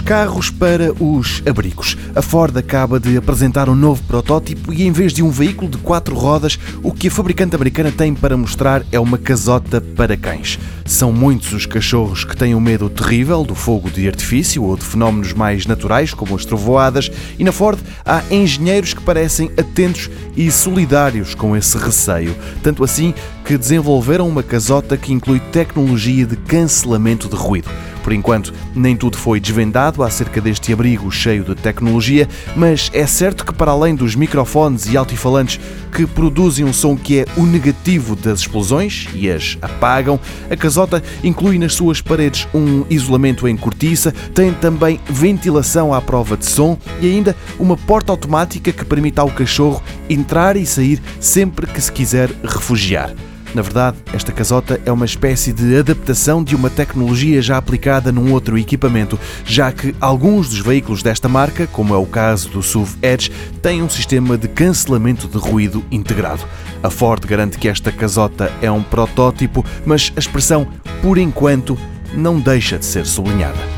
carros para os abrigos. A Ford acaba de apresentar um novo protótipo e, em vez de um veículo de quatro rodas, o que a fabricante americana tem para mostrar é uma casota para cães. São muitos os cachorros que têm um medo terrível do fogo de artifício ou de fenómenos mais naturais, como as trovoadas, e na Ford há engenheiros que parecem atentos e solidários com esse receio. Tanto assim que desenvolveram uma casota que inclui tecnologia de cancelamento de ruído. Por enquanto, nem tudo foi desvendado acerca deste abrigo cheio de tecnologia, mas é certo que, para além dos microfones e altifalantes que produzem um som que é o negativo das explosões e as apagam, a casota inclui nas suas paredes um isolamento em cortiça, tem também ventilação à prova de som e ainda uma porta automática que permite ao cachorro entrar e sair sempre que se quiser refugiar. Na verdade, esta casota é uma espécie de adaptação de uma tecnologia já aplicada num outro equipamento, já que alguns dos veículos desta marca, como é o caso do SUV Edge, têm um sistema de cancelamento de ruído integrado. A Ford garante que esta casota é um protótipo, mas a expressão por enquanto não deixa de ser sublinhada.